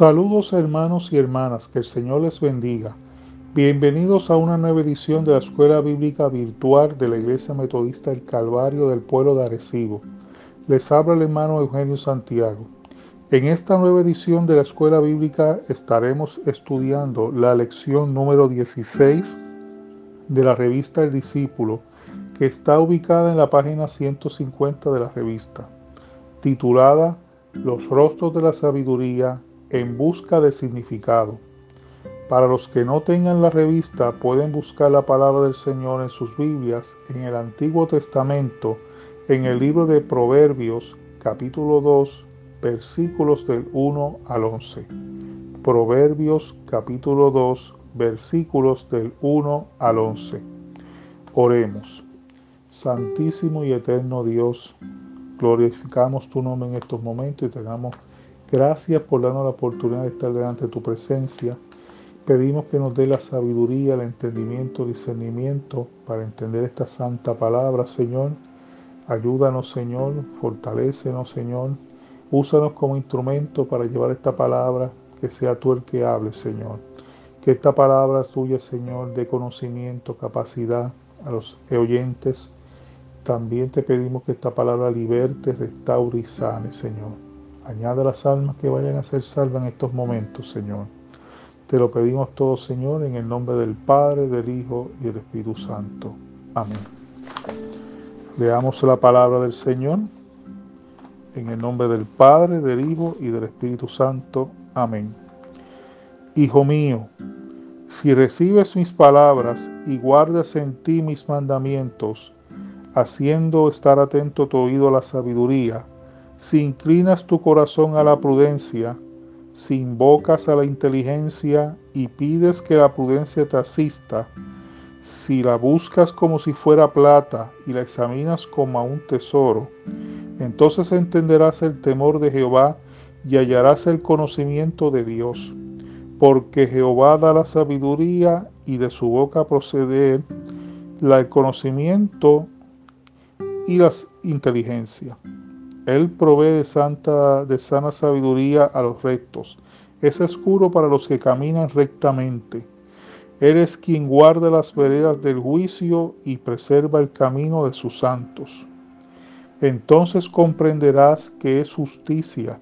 Saludos hermanos y hermanas, que el Señor les bendiga. Bienvenidos a una nueva edición de la Escuela Bíblica Virtual de la Iglesia Metodista del Calvario del pueblo de Arecibo. Les habla el hermano Eugenio Santiago. En esta nueva edición de la Escuela Bíblica estaremos estudiando la lección número 16 de la revista El Discípulo, que está ubicada en la página 150 de la revista, titulada Los rostros de la sabiduría en busca de significado. Para los que no tengan la revista, pueden buscar la palabra del Señor en sus Biblias, en el Antiguo Testamento, en el libro de Proverbios, capítulo 2, versículos del 1 al 11. Proverbios, capítulo 2, versículos del 1 al 11. Oremos. Santísimo y eterno Dios, glorificamos tu nombre en estos momentos y te damos Gracias por darnos la oportunidad de estar delante de tu presencia. Pedimos que nos dé la sabiduría, el entendimiento, el discernimiento para entender esta santa palabra, Señor. Ayúdanos, Señor. Fortalécenos, Señor. Úsanos como instrumento para llevar esta palabra, que sea tú el que hable, Señor. Que esta palabra tuya, Señor, dé conocimiento, capacidad a los oyentes. También te pedimos que esta palabra liberte, restaure y sane, Señor. Añade las almas que vayan a ser salvas en estos momentos, Señor. Te lo pedimos todo, Señor, en el nombre del Padre, del Hijo y del Espíritu Santo. Amén. Leamos la palabra del Señor. En el nombre del Padre, del Hijo y del Espíritu Santo. Amén. Hijo mío, si recibes mis palabras y guardas en ti mis mandamientos, haciendo estar atento tu oído a la sabiduría, si inclinas tu corazón a la prudencia, si invocas a la inteligencia y pides que la prudencia te asista, si la buscas como si fuera plata y la examinas como a un tesoro, entonces entenderás el temor de Jehová y hallarás el conocimiento de Dios, porque Jehová da la sabiduría y de su boca procede el conocimiento y la inteligencia. Él provee de, santa, de sana sabiduría a los rectos. Es escuro para los que caminan rectamente. Eres quien guarda las veredas del juicio y preserva el camino de sus santos. Entonces comprenderás que es justicia,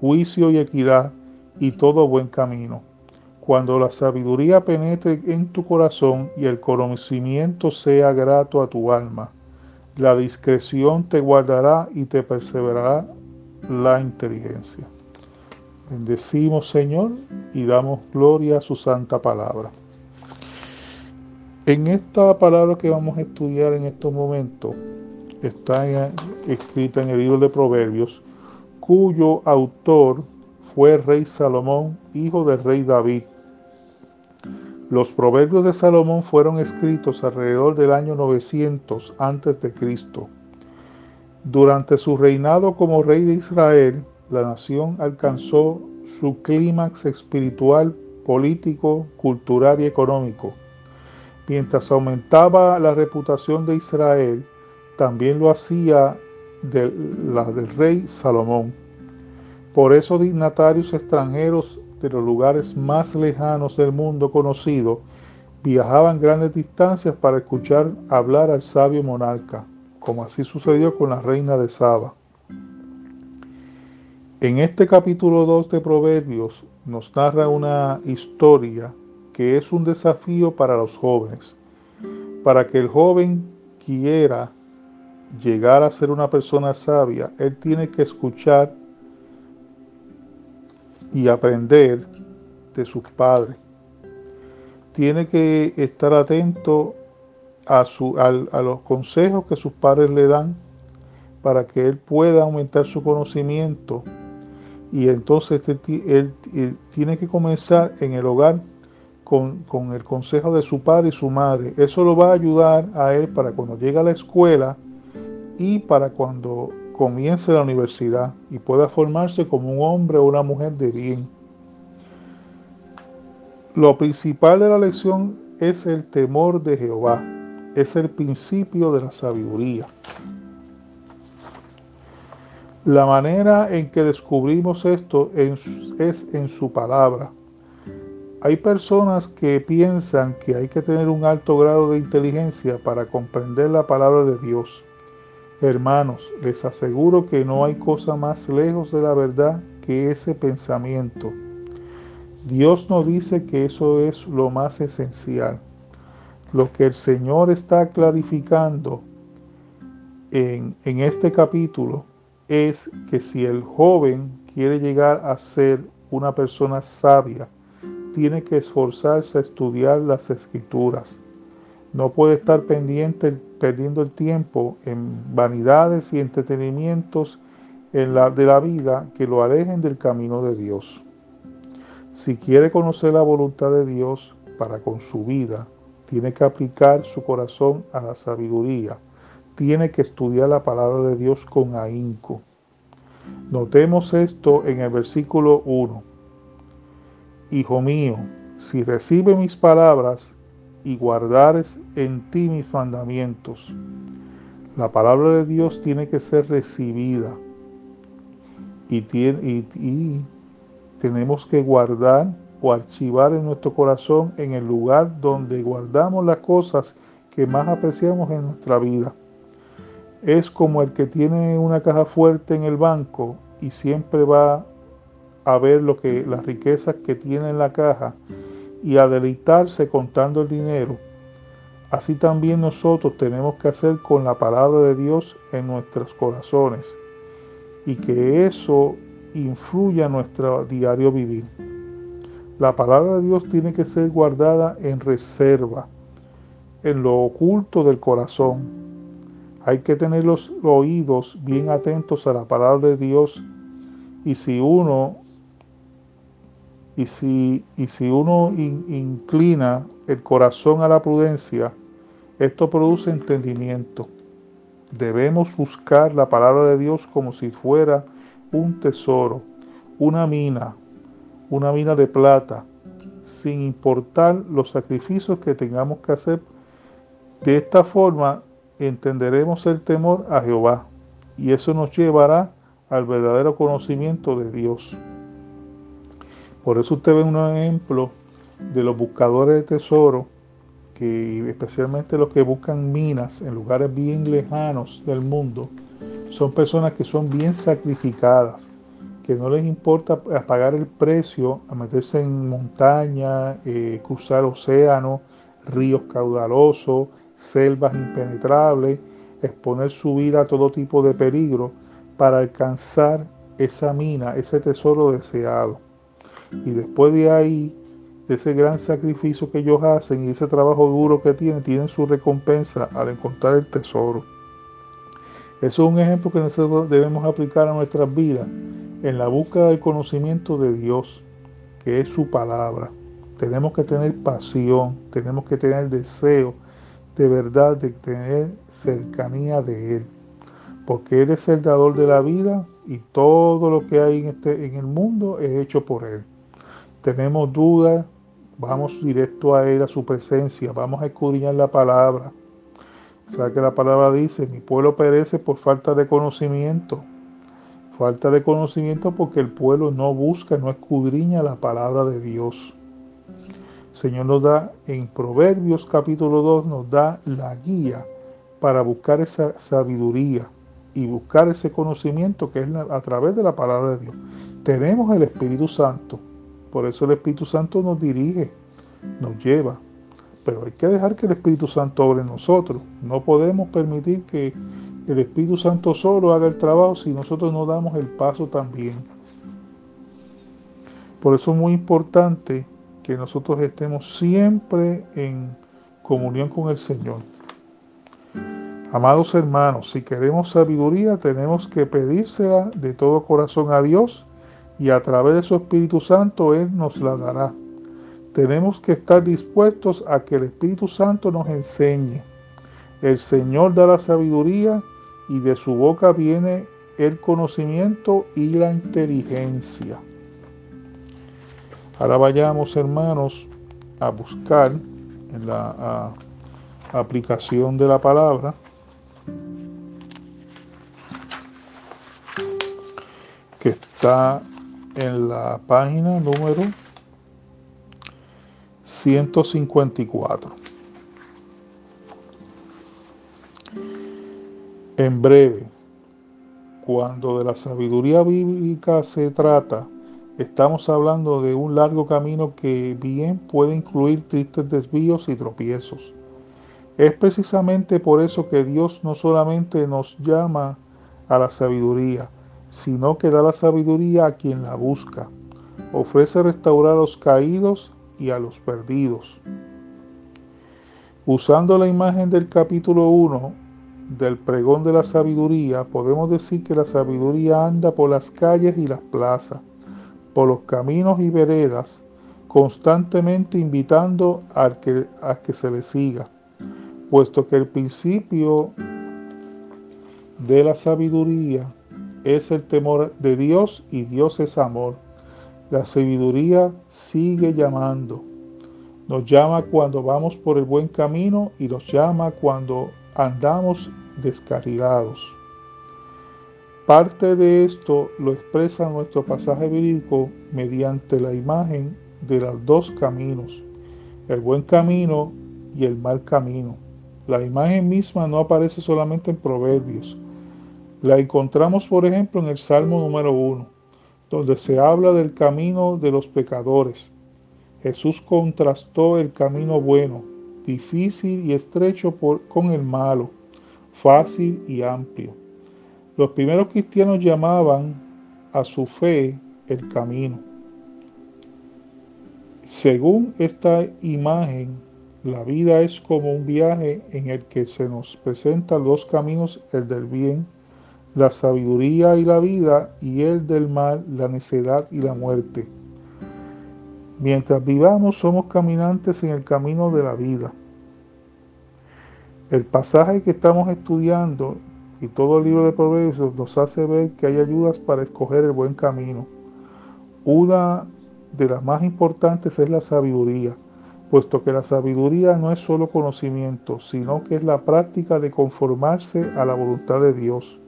juicio y equidad y todo buen camino. Cuando la sabiduría penetre en tu corazón y el conocimiento sea grato a tu alma la discreción te guardará y te perseverará la inteligencia. Bendecimos, Señor, y damos gloria a su santa palabra. En esta palabra que vamos a estudiar en estos momentos, está escrita en el libro de Proverbios, cuyo autor fue rey Salomón, hijo del rey David. Los proverbios de Salomón fueron escritos alrededor del año 900 a.C. Durante su reinado como rey de Israel, la nación alcanzó su clímax espiritual, político, cultural y económico. Mientras aumentaba la reputación de Israel, también lo hacía la del rey Salomón. Por eso dignatarios extranjeros los lugares más lejanos del mundo conocido, viajaban grandes distancias para escuchar hablar al sabio monarca, como así sucedió con la reina de Saba. En este capítulo 2 de Proverbios nos narra una historia que es un desafío para los jóvenes. Para que el joven quiera llegar a ser una persona sabia, él tiene que escuchar y aprender de sus padres. Tiene que estar atento a, su, a, los consejos que sus padres le dan para que él pueda aumentar su conocimiento. Y entonces él, tiene que comenzar en el hogar con, con, el consejo de su padre y su madre. Eso lo va a ayudar a él para cuando llegue a la escuela y para cuando comience la universidad y pueda formarse como un hombre o una mujer de bien. Lo principal de la lección es el temor de Jehová, es el principio de la sabiduría. La manera en que descubrimos esto es en su palabra. Hay personas que piensan que hay que tener un alto grado de inteligencia para comprender la palabra de Dios. Hermanos, les aseguro que no hay cosa más lejos de la verdad que ese pensamiento. Dios nos dice que eso es lo más esencial. Lo que el Señor está clarificando en, en este capítulo es que si el joven quiere llegar a ser una persona sabia, tiene que esforzarse a estudiar las escrituras. No puede estar pendiente, perdiendo el tiempo en vanidades y entretenimientos en la, de la vida que lo alejen del camino de Dios. Si quiere conocer la voluntad de Dios para con su vida, tiene que aplicar su corazón a la sabiduría. Tiene que estudiar la palabra de Dios con ahínco. Notemos esto en el versículo 1. Hijo mío, si recibe mis palabras y guardares en ti mis mandamientos, la palabra de Dios tiene que ser recibida y, y tenemos que guardar o archivar en nuestro corazón en el lugar donde guardamos las cosas que más apreciamos en nuestra vida. Es como el que tiene una caja fuerte en el banco y siempre va a ver lo que, las riquezas que tiene en la caja y a deleitarse contando el dinero, así también nosotros tenemos que hacer con la palabra de Dios en nuestros corazones y que eso influya en nuestro diario vivir. La palabra de Dios tiene que ser guardada en reserva, en lo oculto del corazón. Hay que tener los oídos bien atentos a la palabra de Dios y si uno y si, y si uno inclina el corazón a la prudencia, esto produce entendimiento. Debemos buscar la palabra de Dios como si fuera un tesoro, una mina, una mina de plata, sin importar los sacrificios que tengamos que hacer. De esta forma entenderemos el temor a Jehová y eso nos llevará al verdadero conocimiento de Dios. Por eso usted ve un ejemplo de los buscadores de tesoro, que especialmente los que buscan minas en lugares bien lejanos del mundo, son personas que son bien sacrificadas, que no les importa pagar el precio a meterse en montaña, eh, cruzar océanos, ríos caudalosos, selvas impenetrables, exponer su vida a todo tipo de peligro para alcanzar esa mina, ese tesoro deseado. Y después de ahí, de ese gran sacrificio que ellos hacen y ese trabajo duro que tienen, tienen su recompensa al encontrar el tesoro. Eso es un ejemplo que nosotros debemos aplicar a nuestras vidas en la búsqueda del conocimiento de Dios, que es su palabra. Tenemos que tener pasión, tenemos que tener deseo de verdad de tener cercanía de Él, porque Él es el dador de la vida y todo lo que hay en, este, en el mundo es hecho por Él tenemos dudas, vamos directo a Él, a su presencia, vamos a escudriñar la palabra. O sea que la palabra dice, mi pueblo perece por falta de conocimiento. Falta de conocimiento porque el pueblo no busca, no escudriña la palabra de Dios. Señor nos da en Proverbios capítulo 2, nos da la guía para buscar esa sabiduría y buscar ese conocimiento que es a través de la palabra de Dios. Tenemos el Espíritu Santo por eso el Espíritu Santo nos dirige, nos lleva. Pero hay que dejar que el Espíritu Santo obre en nosotros. No podemos permitir que el Espíritu Santo solo haga el trabajo si nosotros no damos el paso también. Por eso es muy importante que nosotros estemos siempre en comunión con el Señor. Amados hermanos, si queremos sabiduría tenemos que pedírsela de todo corazón a Dios y a través de su Espíritu Santo Él nos la dará. Tenemos que estar dispuestos a que el Espíritu Santo nos enseñe. El Señor da la sabiduría y de su boca viene el conocimiento y la inteligencia. Ahora vayamos, hermanos, a buscar en la aplicación de la palabra que está en la página número 154. En breve, cuando de la sabiduría bíblica se trata, estamos hablando de un largo camino que bien puede incluir tristes desvíos y tropiezos. Es precisamente por eso que Dios no solamente nos llama a la sabiduría, sino que da la sabiduría a quien la busca. Ofrece restaurar a los caídos y a los perdidos. Usando la imagen del capítulo 1 del pregón de la sabiduría, podemos decir que la sabiduría anda por las calles y las plazas, por los caminos y veredas, constantemente invitando a que, a que se le siga, puesto que el principio de la sabiduría es el temor de Dios y Dios es amor. La sabiduría sigue llamando. Nos llama cuando vamos por el buen camino y nos llama cuando andamos descarrilados. Parte de esto lo expresa nuestro pasaje bíblico mediante la imagen de los dos caminos, el buen camino y el mal camino. La imagen misma no aparece solamente en Proverbios, la encontramos, por ejemplo, en el Salmo número 1, donde se habla del camino de los pecadores. Jesús contrastó el camino bueno, difícil y estrecho con el malo, fácil y amplio. Los primeros cristianos llamaban a su fe el camino. Según esta imagen, la vida es como un viaje en el que se nos presentan dos caminos, el del bien la sabiduría y la vida, y el del mal, la necedad y la muerte. Mientras vivamos somos caminantes en el camino de la vida. El pasaje que estamos estudiando y todo el libro de Proverbios nos hace ver que hay ayudas para escoger el buen camino. Una de las más importantes es la sabiduría, puesto que la sabiduría no es solo conocimiento, sino que es la práctica de conformarse a la voluntad de Dios.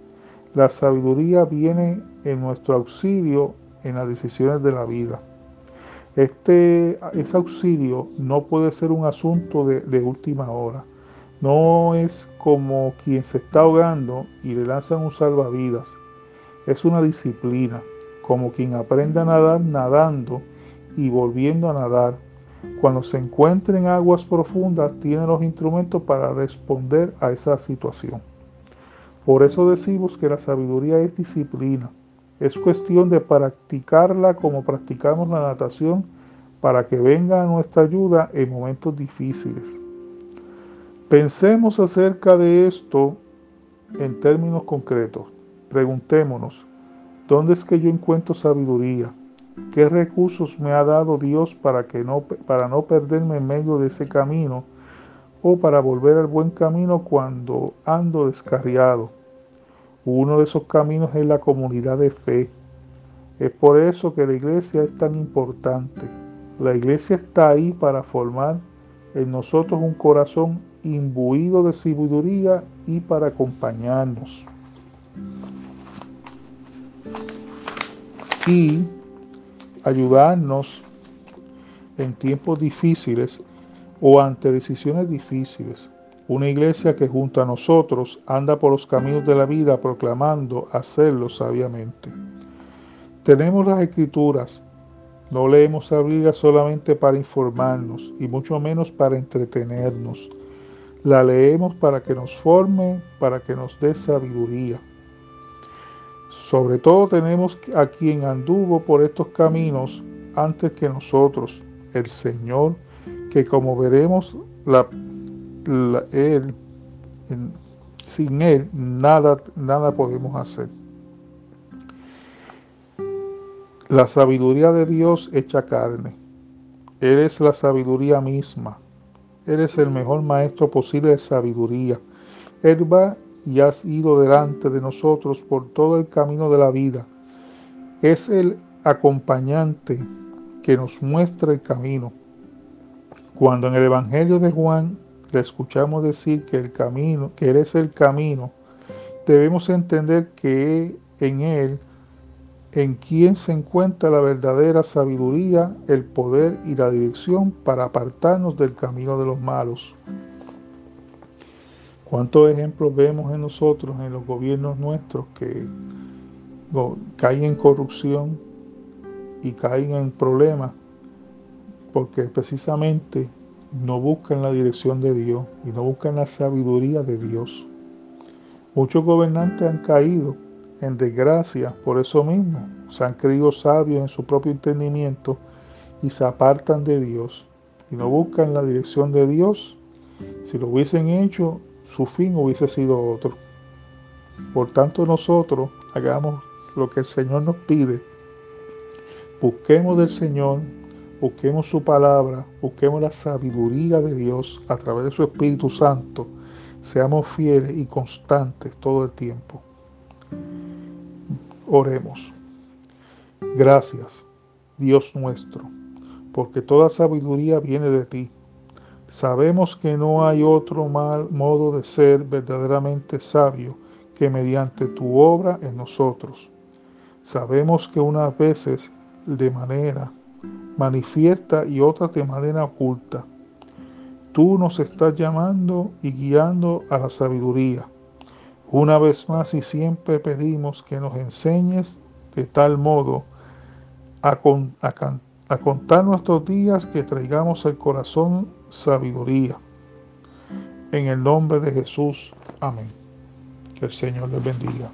La sabiduría viene en nuestro auxilio en las decisiones de la vida. Este, ese auxilio no puede ser un asunto de, de última hora. No es como quien se está ahogando y le lanzan un salvavidas. Es una disciplina, como quien aprende a nadar nadando y volviendo a nadar. Cuando se encuentra en aguas profundas, tiene los instrumentos para responder a esa situación. Por eso decimos que la sabiduría es disciplina. Es cuestión de practicarla como practicamos la natación para que venga a nuestra ayuda en momentos difíciles. Pensemos acerca de esto en términos concretos. Preguntémonos, ¿dónde es que yo encuentro sabiduría? ¿Qué recursos me ha dado Dios para, que no, para no perderme en medio de ese camino o para volver al buen camino cuando ando descarriado. Uno de esos caminos es la comunidad de fe. Es por eso que la iglesia es tan importante. La iglesia está ahí para formar en nosotros un corazón imbuido de sabiduría y para acompañarnos. Y ayudarnos en tiempos difíciles o ante decisiones difíciles. Una iglesia que junto a nosotros anda por los caminos de la vida proclamando hacerlo sabiamente. Tenemos las escrituras, no leemos a Biblia solamente para informarnos y mucho menos para entretenernos. La leemos para que nos forme, para que nos dé sabiduría. Sobre todo tenemos a quien anduvo por estos caminos antes que nosotros, el Señor que como veremos, la, él, sin Él nada, nada podemos hacer. La sabiduría de Dios hecha carne. Él es la sabiduría misma. Él es el mejor maestro posible de sabiduría. Él va y has ido delante de nosotros por todo el camino de la vida. Es el acompañante que nos muestra el camino. Cuando en el Evangelio de Juan le escuchamos decir que el camino, que Él es el camino, debemos entender que en Él en quien se encuentra la verdadera sabiduría, el poder y la dirección para apartarnos del camino de los malos. ¿Cuántos ejemplos vemos en nosotros, en los gobiernos nuestros, que caen en corrupción y caen en problemas? Porque precisamente no buscan la dirección de Dios y no buscan la sabiduría de Dios. Muchos gobernantes han caído en desgracia por eso mismo. Se han creído sabios en su propio entendimiento y se apartan de Dios y no buscan la dirección de Dios. Si lo hubiesen hecho, su fin hubiese sido otro. Por tanto, nosotros hagamos lo que el Señor nos pide. Busquemos del Señor, busquemos su palabra, busquemos la sabiduría de Dios a través de su Espíritu Santo. Seamos fieles y constantes todo el tiempo. Oremos. Gracias, Dios nuestro, porque toda sabiduría viene de ti. Sabemos que no hay otro modo de ser verdaderamente sabio que mediante tu obra en nosotros. Sabemos que unas veces de manera manifiesta y otras de manera oculta. Tú nos estás llamando y guiando a la sabiduría una vez más y siempre pedimos que nos enseñes de tal modo a, contar nuestros días que traigamos el corazón sabiduría. En el nombre de Jesús. Amén. Que el Señor les bendiga.